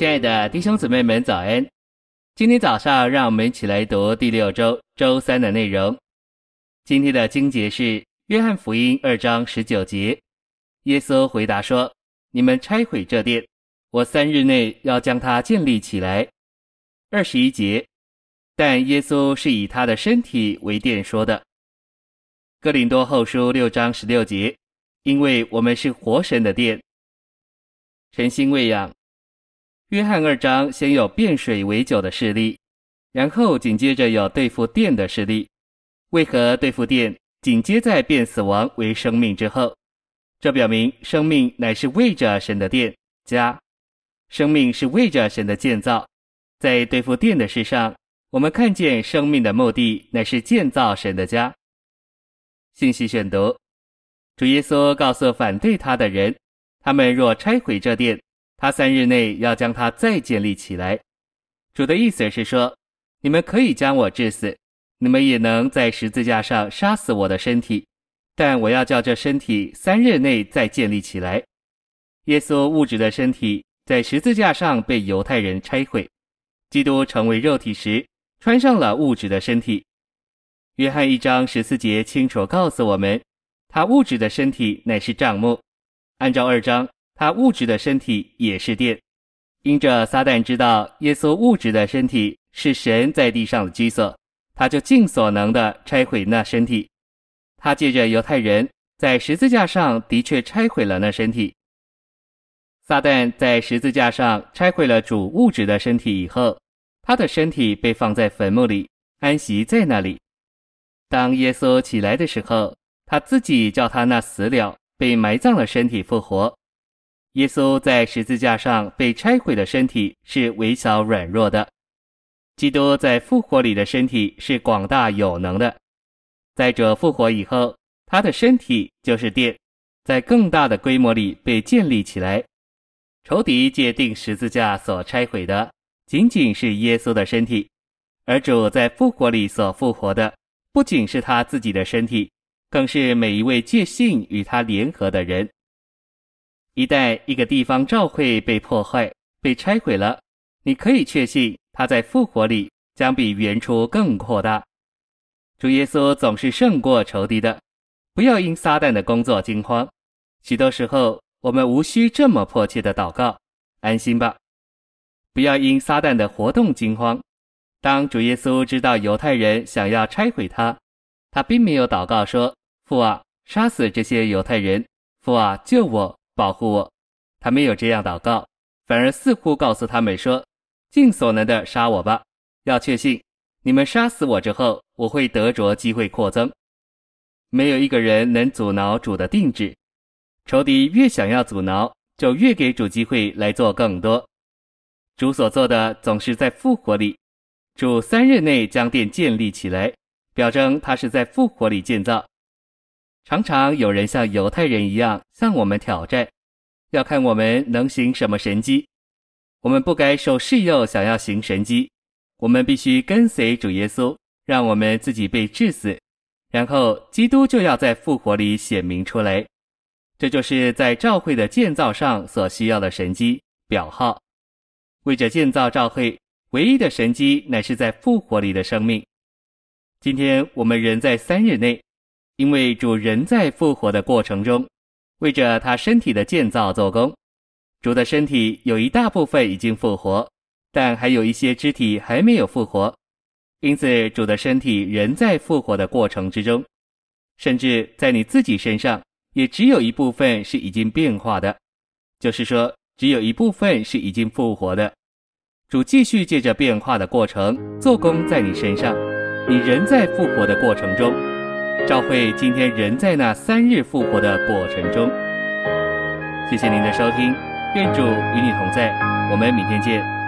亲爱的弟兄姊妹们，早安！今天早上，让我们一起来读第六周周三的内容。今天的经节是《约翰福音》二章十九节。耶稣回答说：“你们拆毁这殿，我三日内要将它建立起来。”二十一节，但耶稣是以他的身体为殿说的。哥林多后书六章十六节，因为我们是活神的殿。晨星喂养。约翰二章先有变水为酒的事例，然后紧接着有对付殿的事例。为何对付殿紧接在变死亡为生命之后？这表明生命乃是为着神的殿家，生命是为着神的建造。在对付殿的事上，我们看见生命的目的乃是建造神的家。信息选读：主耶稣告诉反对他的人，他们若拆毁这殿。他三日内要将它再建立起来。主的意思是说，你们可以将我治死，你们也能在十字架上杀死我的身体，但我要叫这身体三日内再建立起来。耶稣物质的身体在十字架上被犹太人拆毁，基督成为肉体时穿上了物质的身体。约翰一章十四节清楚告诉我们，他物质的身体乃是帐幕，按照二章。他物质的身体也是殿，因着撒旦知道耶稣物质的身体是神在地上的居所，他就尽所能的拆毁那身体。他借着犹太人在十字架上的确拆毁了那身体。撒旦在十字架上拆毁了主物质的身体以后，他的身体被放在坟墓里安息在那里。当耶稣起来的时候，他自己叫他那死了被埋葬的身体复活。耶稣在十字架上被拆毁的身体是微小软弱的，基督在复活里的身体是广大有能的。在者复活以后，他的身体就是殿，在更大的规模里被建立起来。仇敌界定十字架所拆毁的，仅仅是耶稣的身体，而主在复活里所复活的，不仅是他自己的身体，更是每一位借信与他联合的人。一旦一个地方教会被破坏、被拆毁了，你可以确信它在复活里将比原初更扩大。主耶稣总是胜过仇敌的，不要因撒旦的工作惊慌。许多时候，我们无需这么迫切的祷告，安心吧。不要因撒旦的活动惊慌。当主耶稣知道犹太人想要拆毁他，他并没有祷告说：“父啊，杀死这些犹太人！父啊，救我！”保护我，他没有这样祷告，反而似乎告诉他们说：“尽所能的杀我吧，要确信你们杀死我之后，我会得着机会扩增。没有一个人能阻挠主的定旨，仇敌越想要阻挠，就越给主机会来做更多。主所做的总是在复活里，主三日内将殿建立起来，表征他是在复活里建造。”常常有人像犹太人一样向我们挑战，要看我们能行什么神迹。我们不该受试诱，想要行神迹。我们必须跟随主耶稣，让我们自己被治死，然后基督就要在复活里显明出来。这就是在教会的建造上所需要的神迹表号。为着建造教会，唯一的神迹乃是在复活里的生命。今天我们仍在三日内。因为主人在复活的过程中，为着他身体的建造做工。主的身体有一大部分已经复活，但还有一些肢体还没有复活，因此主的身体仍在复活的过程之中。甚至在你自己身上，也只有一部分是已经变化的，就是说，只有一部分是已经复活的。主继续借着变化的过程做工在你身上，你仍在复活的过程中。赵慧今天仍在那三日复活的过程中。谢谢您的收听，愿主与你同在，我们明天见。